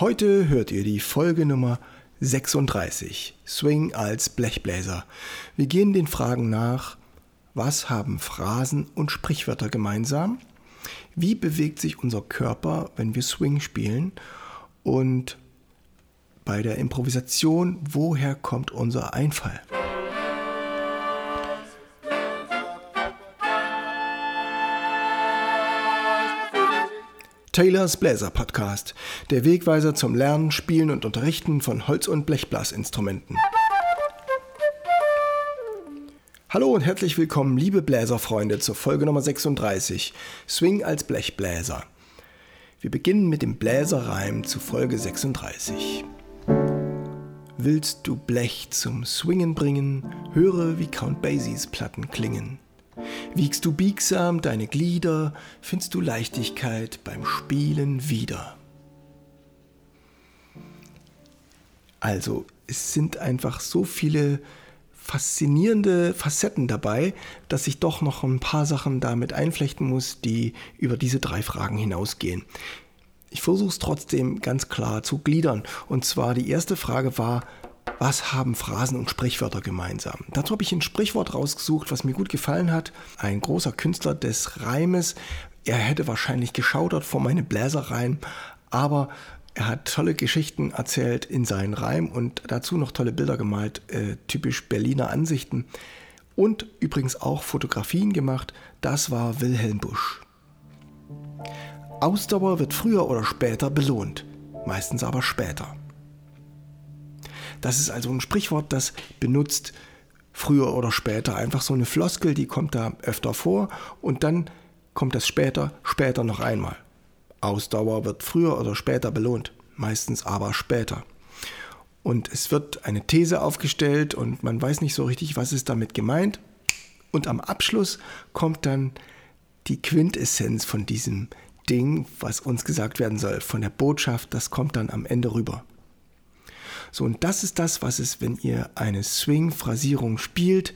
Heute hört ihr die Folge Nummer 36, Swing als Blechbläser. Wir gehen den Fragen nach, was haben Phrasen und Sprichwörter gemeinsam? Wie bewegt sich unser Körper, wenn wir Swing spielen? Und bei der Improvisation, woher kommt unser Einfall? Taylors Bläser Podcast, der Wegweiser zum Lernen, Spielen und Unterrichten von Holz- und Blechblasinstrumenten. Hallo und herzlich willkommen, liebe Bläserfreunde, zur Folge Nummer 36, Swing als Blechbläser. Wir beginnen mit dem Bläserreim zu Folge 36. Willst du Blech zum Swingen bringen, höre, wie Count Basies Platten klingen. Wiegst du biegsam deine Glieder, findest du Leichtigkeit beim Spielen wieder. Also, es sind einfach so viele faszinierende Facetten dabei, dass ich doch noch ein paar Sachen damit einflechten muss, die über diese drei Fragen hinausgehen. Ich versuche es trotzdem ganz klar zu gliedern. Und zwar die erste Frage war, was haben Phrasen und Sprichwörter gemeinsam? Dazu habe ich ein Sprichwort rausgesucht, was mir gut gefallen hat. Ein großer Künstler des Reimes. Er hätte wahrscheinlich geschaudert vor meine Bläsereien, aber er hat tolle Geschichten erzählt in seinen Reim und dazu noch tolle Bilder gemalt, äh, typisch Berliner Ansichten. Und übrigens auch Fotografien gemacht. Das war Wilhelm Busch. Ausdauer wird früher oder später belohnt, meistens aber später. Das ist also ein Sprichwort, das benutzt früher oder später einfach so eine Floskel, die kommt da öfter vor und dann kommt das später, später noch einmal. Ausdauer wird früher oder später belohnt, meistens aber später. Und es wird eine These aufgestellt und man weiß nicht so richtig, was ist damit gemeint. Und am Abschluss kommt dann die Quintessenz von diesem Ding, was uns gesagt werden soll, von der Botschaft, das kommt dann am Ende rüber. So, und das ist das, was es, wenn ihr eine Swing-Phrasierung spielt,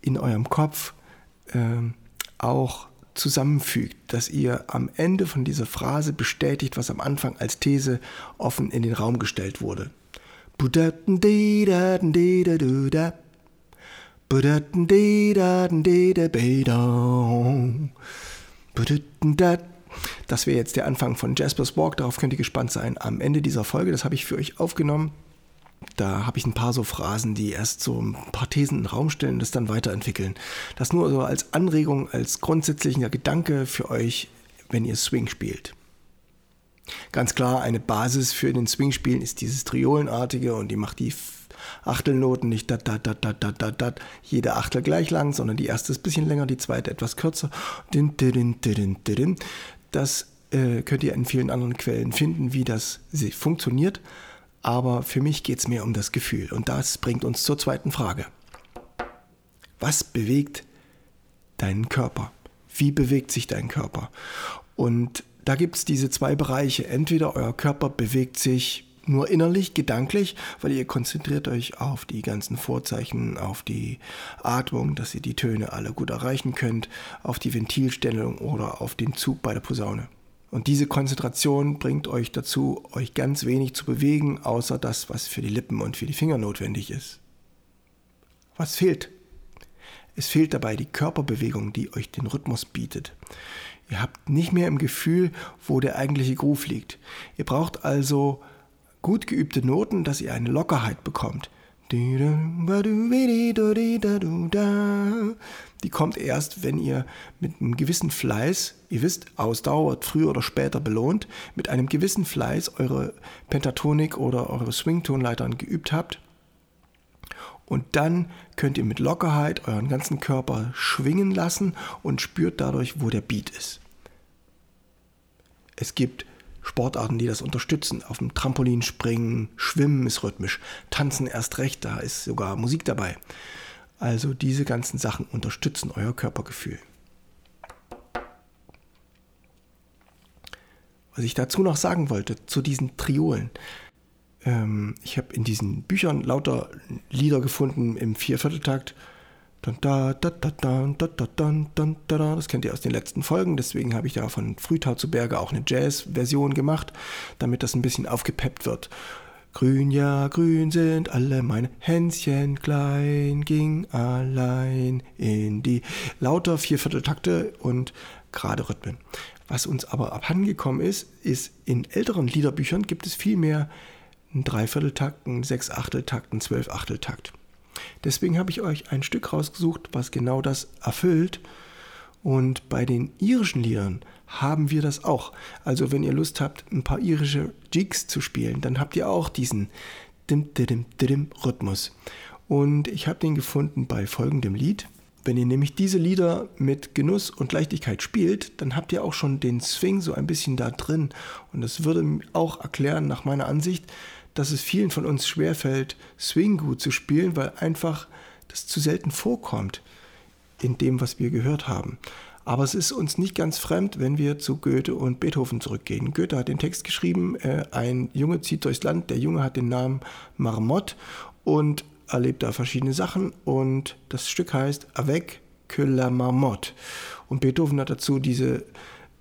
in eurem Kopf äh, auch zusammenfügt, dass ihr am Ende von dieser Phrase bestätigt, was am Anfang als These offen in den Raum gestellt wurde. Das wäre jetzt der Anfang von Jasper's Walk, darauf könnt ihr gespannt sein. Am Ende dieser Folge, das habe ich für euch aufgenommen. Da habe ich ein paar so Phrasen, die erst so ein paar Thesen in den Raum stellen und das dann weiterentwickeln. Das nur so als Anregung, als grundsätzlicher Gedanke für euch, wenn ihr Swing spielt. Ganz klar, eine Basis für den Swing-Spielen ist dieses Triolenartige und die macht die Achtelnoten nicht dat, dat, dat, dat, dat, dat, jede Achtel gleich lang, sondern die erste ist ein bisschen länger, die zweite etwas kürzer. Das äh, könnt ihr in vielen anderen Quellen finden, wie das funktioniert aber für mich geht es mehr um das Gefühl. Und das bringt uns zur zweiten Frage. Was bewegt deinen Körper? Wie bewegt sich dein Körper? Und da gibt es diese zwei Bereiche. Entweder euer Körper bewegt sich nur innerlich, gedanklich, weil ihr konzentriert euch auf die ganzen Vorzeichen, auf die Atmung, dass ihr die Töne alle gut erreichen könnt, auf die Ventilstellung oder auf den Zug bei der Posaune. Und diese Konzentration bringt euch dazu, euch ganz wenig zu bewegen, außer das, was für die Lippen und für die Finger notwendig ist. Was fehlt? Es fehlt dabei die Körperbewegung, die euch den Rhythmus bietet. Ihr habt nicht mehr im Gefühl, wo der eigentliche Groove liegt. Ihr braucht also gut geübte Noten, dass ihr eine Lockerheit bekommt. Die kommt erst, wenn ihr mit einem gewissen Fleiß, ihr wisst, Ausdauer wird früher oder später belohnt, mit einem gewissen Fleiß eure Pentatonik oder eure Swingtonleitern geübt habt. Und dann könnt ihr mit Lockerheit euren ganzen Körper schwingen lassen und spürt dadurch, wo der Beat ist. Es gibt Sportarten, die das unterstützen. Auf dem Trampolin springen, schwimmen ist rhythmisch, tanzen erst recht, da ist sogar Musik dabei. Also diese ganzen Sachen unterstützen euer Körpergefühl. Was ich dazu noch sagen wollte, zu diesen Triolen. Ähm, ich habe in diesen Büchern lauter Lieder gefunden im Viervierteltakt Das kennt ihr aus den letzten Folgen, deswegen habe ich da von Frühtau zu Berge auch eine Jazz-Version gemacht, damit das ein bisschen aufgepeppt wird. Grün, ja, grün sind alle meine Hänschen, klein ging allein in die lauter Viervierteltakte und gerade Rhythmen. Was uns aber abhandengekommen ist, ist, in älteren Liederbüchern gibt es viel mehr einen Dreivierteltakt, Sechsachteltakt, Zwölfachteltakt. Deswegen habe ich euch ein Stück rausgesucht, was genau das erfüllt. Und bei den irischen Liedern haben wir das auch. Also wenn ihr Lust habt, ein paar irische Jigs zu spielen, dann habt ihr auch diesen dim, dim, dim, Rhythmus. Und ich habe den gefunden bei folgendem Lied. Wenn ihr nämlich diese Lieder mit Genuss und Leichtigkeit spielt, dann habt ihr auch schon den Swing so ein bisschen da drin. Und das würde auch erklären, nach meiner Ansicht, dass es vielen von uns schwerfällt, Swing gut zu spielen, weil einfach das zu selten vorkommt in dem, was wir gehört haben. Aber es ist uns nicht ganz fremd, wenn wir zu Goethe und Beethoven zurückgehen. Goethe hat den Text geschrieben, äh, ein Junge zieht durchs Land, der Junge hat den Namen Marmot und erlebt da verschiedene Sachen und das Stück heißt Avec que la Marmotte. Und Beethoven hat dazu diese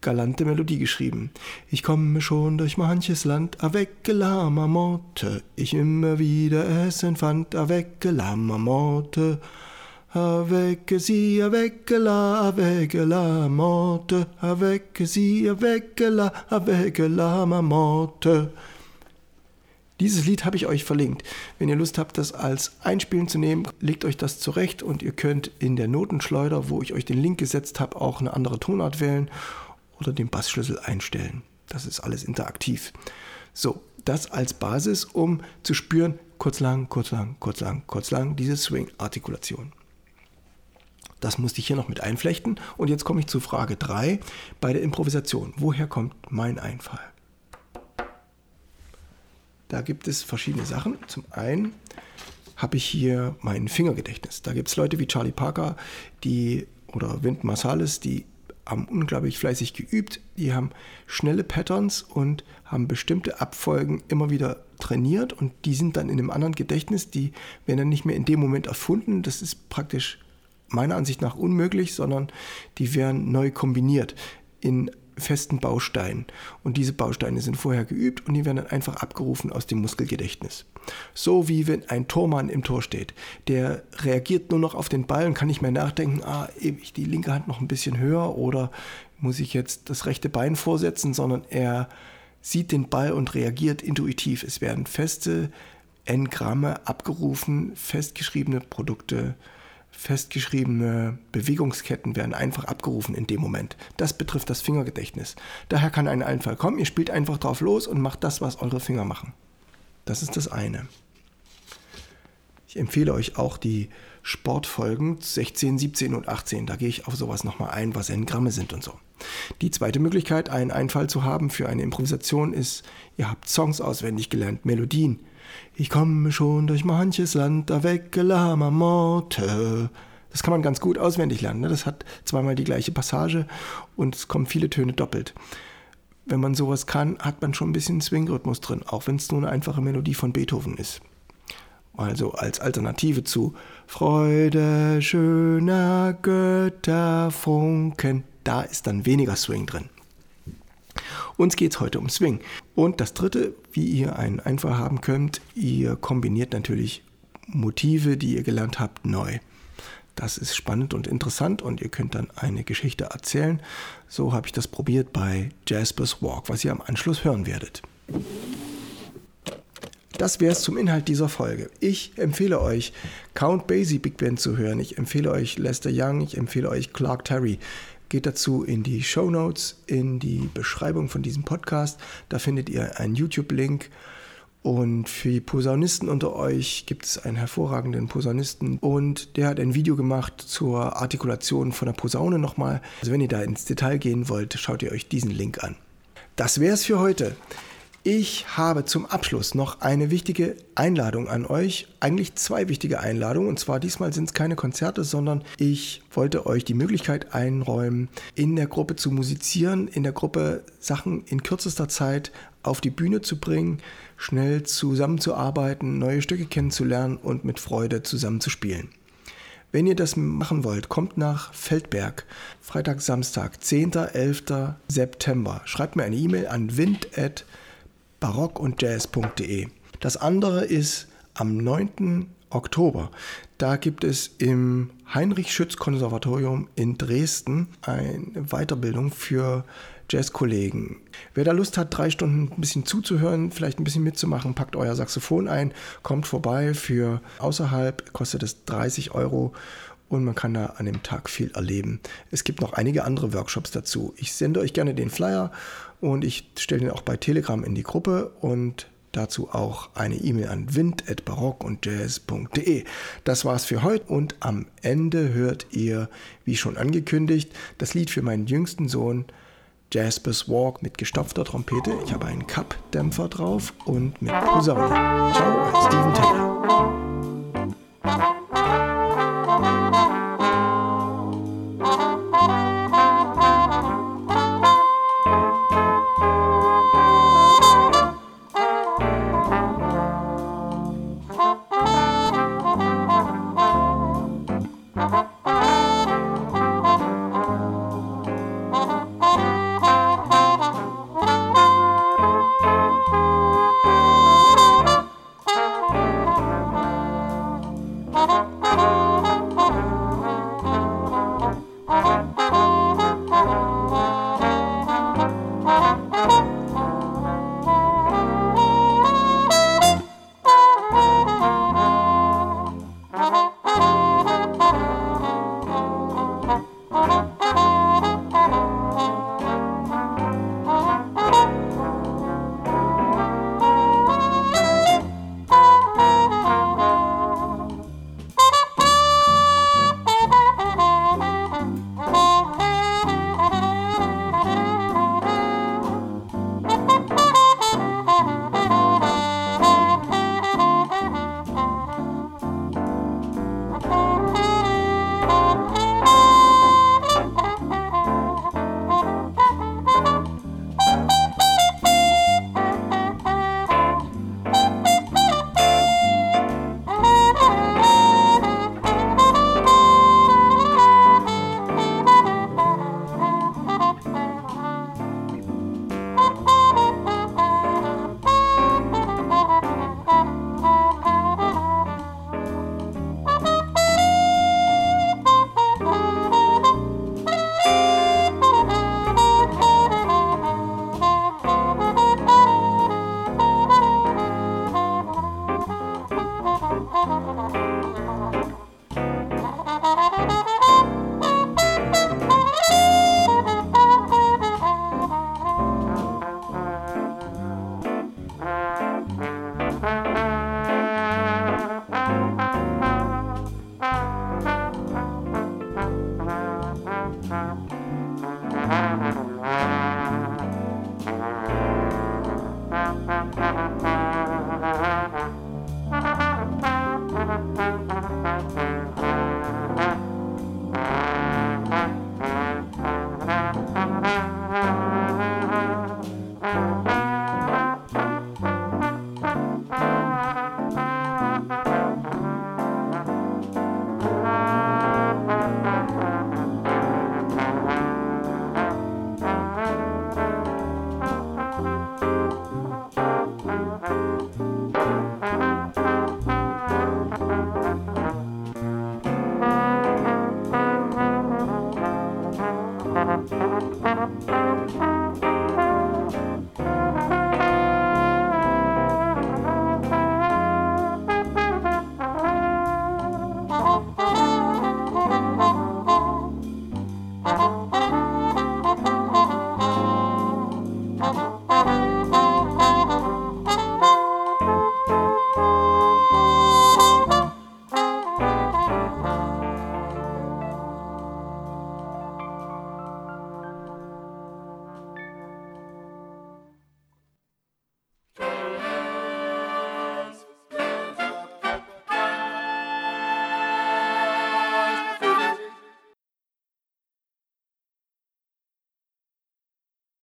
galante Melodie geschrieben. Ich komme schon durch manches Land, avec la Marmotte, ich immer wieder Essen fand, avec la Marmotte. Avec sie, avec la, avec la Marmotte, avec sie, avec la, avec la Marmotte. Dieses Lied habe ich euch verlinkt. Wenn ihr Lust habt, das als Einspielen zu nehmen, legt euch das zurecht und ihr könnt in der Notenschleuder, wo ich euch den Link gesetzt habe, auch eine andere Tonart wählen oder den Bassschlüssel einstellen. Das ist alles interaktiv. So, das als Basis, um zu spüren, kurz lang, kurz lang, kurz lang, kurz lang, diese Swing-Artikulation. Das musste ich hier noch mit einflechten. Und jetzt komme ich zu Frage 3 bei der Improvisation. Woher kommt mein Einfall? Da gibt es verschiedene Sachen. Zum einen habe ich hier mein Fingergedächtnis. Da gibt es Leute wie Charlie Parker, die oder Wind Marsalis, die haben unglaublich fleißig geübt. Die haben schnelle Patterns und haben bestimmte Abfolgen immer wieder trainiert und die sind dann in einem anderen Gedächtnis. Die werden dann nicht mehr in dem Moment erfunden. Das ist praktisch meiner Ansicht nach unmöglich, sondern die werden neu kombiniert in festen Bausteinen. Und diese Bausteine sind vorher geübt und die werden dann einfach abgerufen aus dem Muskelgedächtnis. So wie wenn ein Tormann im Tor steht. Der reagiert nur noch auf den Ball und kann nicht mehr nachdenken, ah, ich die linke Hand noch ein bisschen höher oder muss ich jetzt das rechte Bein vorsetzen, sondern er sieht den Ball und reagiert intuitiv. Es werden feste N-Gramme abgerufen, festgeschriebene Produkte Festgeschriebene Bewegungsketten werden einfach abgerufen in dem Moment. Das betrifft das Fingergedächtnis. Daher kann ein Einfall kommen, ihr spielt einfach drauf los und macht das, was eure Finger machen. Das ist das eine. Ich empfehle euch auch die Sportfolgen 16, 17 und 18. Da gehe ich auf sowas nochmal ein, was N-Gramme sind und so. Die zweite Möglichkeit, einen Einfall zu haben für eine Improvisation, ist, ihr habt Songs auswendig gelernt, Melodien. Ich komme schon durch manches Land, da weg la Marmotte. Das kann man ganz gut auswendig lernen. Ne? Das hat zweimal die gleiche Passage und es kommen viele Töne doppelt. Wenn man sowas kann, hat man schon ein bisschen Swing-Rhythmus drin, auch wenn es nur eine einfache Melodie von Beethoven ist. Also als Alternative zu Freude schöner Götterfunken, da ist dann weniger Swing drin. Uns geht es heute um Swing. Und das dritte, wie ihr einen Einfall haben könnt, ihr kombiniert natürlich Motive, die ihr gelernt habt, neu. Das ist spannend und interessant und ihr könnt dann eine Geschichte erzählen. So habe ich das probiert bei Jasper's Walk, was ihr am Anschluss hören werdet. Das wäre es zum Inhalt dieser Folge. Ich empfehle euch, Count Basie Big Band zu hören. Ich empfehle euch Lester Young. Ich empfehle euch Clark Terry. Geht dazu in die Show Notes, in die Beschreibung von diesem Podcast. Da findet ihr einen YouTube-Link. Und für die Posaunisten unter euch gibt es einen hervorragenden Posaunisten und der hat ein Video gemacht zur Artikulation von der Posaune nochmal. Also wenn ihr da ins Detail gehen wollt, schaut ihr euch diesen Link an. Das wäre es für heute. Ich habe zum Abschluss noch eine wichtige Einladung an euch. Eigentlich zwei wichtige Einladungen. Und zwar diesmal sind es keine Konzerte, sondern ich wollte euch die Möglichkeit einräumen, in der Gruppe zu musizieren, in der Gruppe Sachen in kürzester Zeit auf die Bühne zu bringen, schnell zusammenzuarbeiten, neue Stücke kennenzulernen und mit Freude zusammenzuspielen. Wenn ihr das machen wollt, kommt nach Feldberg. Freitag, Samstag, 10. 11. September. Schreibt mir eine E-Mail an wind.barockundjazz.de. Das andere ist am 9. Oktober. Da gibt es im Heinrich-Schütz-Konservatorium in Dresden eine Weiterbildung für Jazzkollegen. Wer da Lust hat, drei Stunden ein bisschen zuzuhören, vielleicht ein bisschen mitzumachen, packt euer Saxophon ein, kommt vorbei. Für außerhalb kostet es 30 Euro und man kann da an dem Tag viel erleben. Es gibt noch einige andere Workshops dazu. Ich sende euch gerne den Flyer und ich stelle den auch bei Telegram in die Gruppe und dazu auch eine E-Mail an wind.barockundjazz.de. Das war's für heute und am Ende hört ihr, wie schon angekündigt, das Lied für meinen jüngsten Sohn Jaspers Walk mit gestopfter Trompete. Ich habe einen Cup-Dämpfer drauf und mit Posaune. Ciao, Steven Taylor. Música